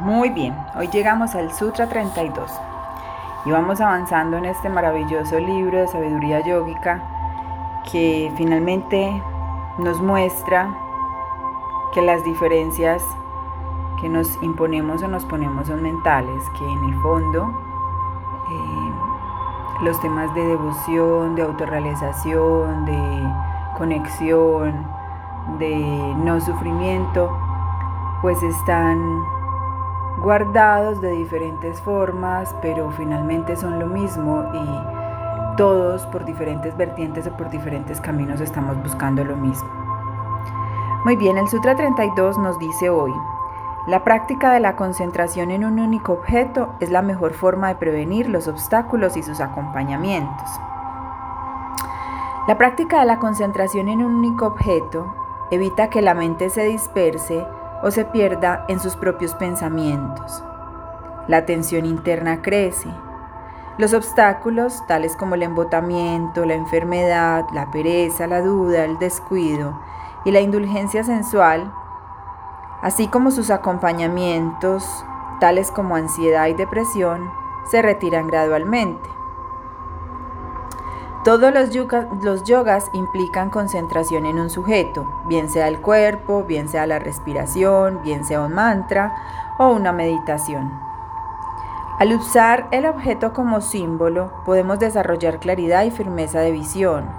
Muy bien, hoy llegamos al Sutra 32 y vamos avanzando en este maravilloso libro de sabiduría yógica que finalmente nos muestra que las diferencias que nos imponemos o nos ponemos son mentales, que en el fondo eh, los temas de devoción, de autorrealización, de conexión, de no sufrimiento, pues están guardados de diferentes formas, pero finalmente son lo mismo y todos por diferentes vertientes o por diferentes caminos estamos buscando lo mismo. Muy bien, el Sutra 32 nos dice hoy, la práctica de la concentración en un único objeto es la mejor forma de prevenir los obstáculos y sus acompañamientos. La práctica de la concentración en un único objeto evita que la mente se disperse o se pierda en sus propios pensamientos. La tensión interna crece. Los obstáculos, tales como el embotamiento, la enfermedad, la pereza, la duda, el descuido y la indulgencia sensual, así como sus acompañamientos, tales como ansiedad y depresión, se retiran gradualmente. Todos los, yogas implican concentración en un sujeto, bien sea el cuerpo, bien sea la respiración, bien sea un mantra o una meditación. Al usar el objeto como símbolo, podemos desarrollar claridad y firmeza de visión,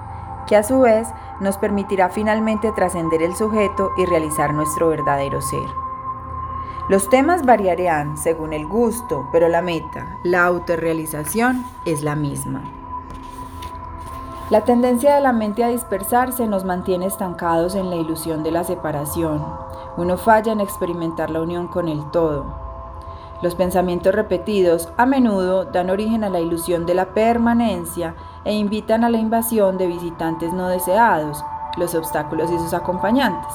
que a su vez nos permitirá finalmente trascender el sujeto y realizar nuestro verdadero ser. Los temas variarán según el gusto, pero la meta, la autorrealización, es la misma. La tendencia de la mente a dispersarse nos mantiene estancados en la ilusión de la separación. Uno falla en experimentar la unión con el todo. Los pensamientos repetidos a menudo dan origen a la ilusión de la permanencia e invitan a la invasión de visitantes no deseados, los obstáculos y sus acompañantes.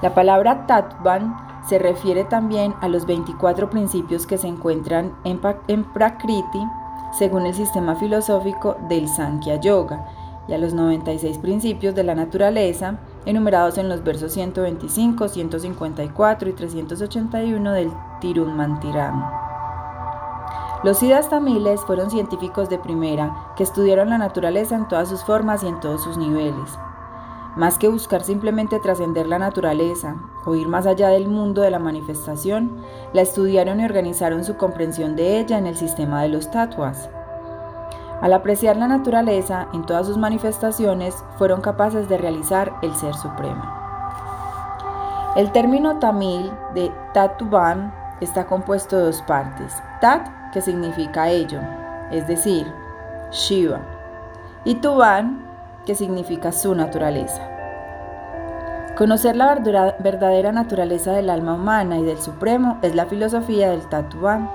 La palabra Tatvan se refiere también a los 24 principios que se encuentran en, en Prakriti, según el sistema filosófico del Sankhya Yoga, y a los 96 principios de la naturaleza, enumerados en los versos 125, 154 y 381 del Tirunmantiram. Los Siddhas tamiles fueron científicos de primera que estudiaron la naturaleza en todas sus formas y en todos sus niveles. Más que buscar simplemente trascender la naturaleza o ir más allá del mundo de la manifestación, la estudiaron y organizaron su comprensión de ella en el sistema de los tatuas. Al apreciar la naturaleza en todas sus manifestaciones, fueron capaces de realizar el Ser Supremo. El término tamil de Tatuban está compuesto de dos partes. Tat, que significa ello, es decir, Shiva, y Tuban, que significa su naturaleza. Conocer la verdadera naturaleza del alma humana y del Supremo es la filosofía del Tatuán.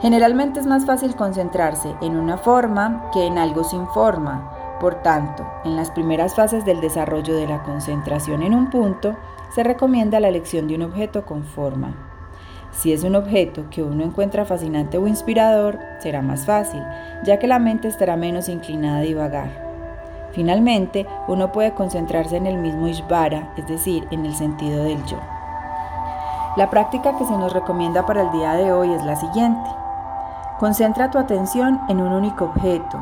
Generalmente es más fácil concentrarse en una forma que en algo sin forma. Por tanto, en las primeras fases del desarrollo de la concentración en un punto, se recomienda la elección de un objeto con forma. Si es un objeto que uno encuentra fascinante o inspirador, será más fácil, ya que la mente estará menos inclinada a divagar. Finalmente, uno puede concentrarse en el mismo Ishvara, es decir, en el sentido del yo. La práctica que se nos recomienda para el día de hoy es la siguiente. Concentra tu atención en un único objeto,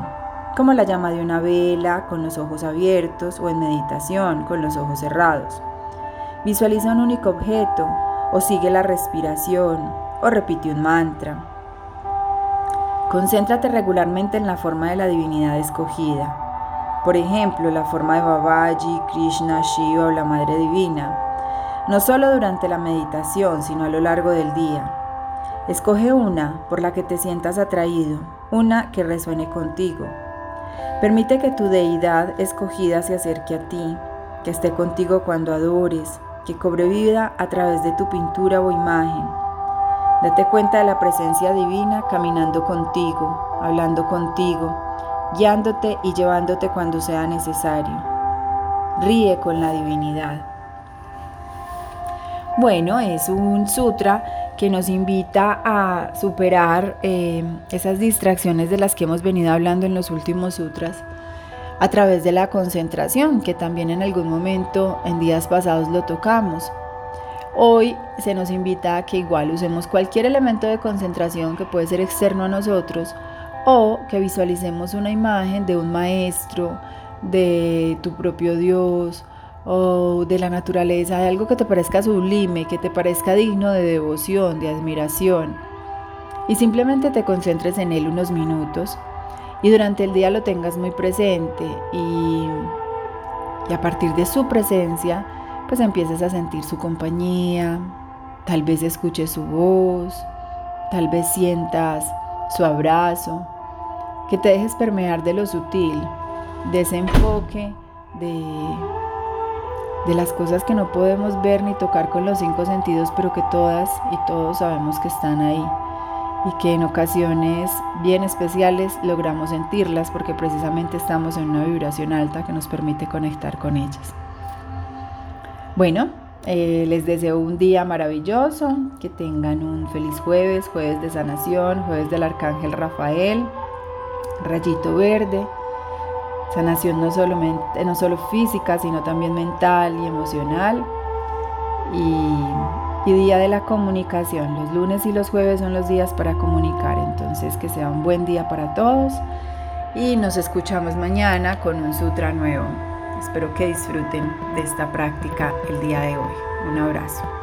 como la llama de una vela con los ojos abiertos o en meditación con los ojos cerrados. Visualiza un único objeto o sigue la respiración o repite un mantra. Concéntrate regularmente en la forma de la divinidad escogida por ejemplo, la forma de Babaji, Krishna, Shiva o la Madre Divina, no solo durante la meditación, sino a lo largo del día. Escoge una por la que te sientas atraído, una que resuene contigo. Permite que tu deidad escogida se acerque a ti, que esté contigo cuando adores, que cobre vida a través de tu pintura o imagen. Date cuenta de la presencia divina caminando contigo, hablando contigo, guiándote y llevándote cuando sea necesario. Ríe con la divinidad. Bueno, es un sutra que nos invita a superar eh, esas distracciones de las que hemos venido hablando en los últimos sutras a través de la concentración, que también en algún momento en días pasados lo tocamos. Hoy se nos invita a que igual usemos cualquier elemento de concentración que puede ser externo a nosotros o que visualicemos una imagen de un maestro, de tu propio Dios o de la naturaleza, de algo que te parezca sublime, que te parezca digno de devoción, de admiración. Y simplemente te concentres en él unos minutos y durante el día lo tengas muy presente y, a partir de su presencia, pues empieces a sentir su compañía, tal vez escuches su voz, tal vez sientas su abrazo, que te dejes permear de lo sutil, de ese enfoque de, de las cosas que no podemos ver ni tocar con los cinco sentidos, pero que todas y todos sabemos que están ahí y que en ocasiones bien especiales logramos sentirlas porque precisamente estamos en una vibración alta que nos permite conectar con ellas. Bueno, eh, les deseo un día maravilloso, que tengan un feliz jueves, jueves de sanación, jueves del Arcángel Rafael, rayito verde, sanación no solo, no solo física, sino también mental y emocional. Y, y día de la comunicación, los lunes y los jueves son los días para comunicar, entonces que sea un buen día para todos y nos escuchamos mañana con un sutra nuevo. Espero que disfruten de esta práctica el día de hoy. Un abrazo.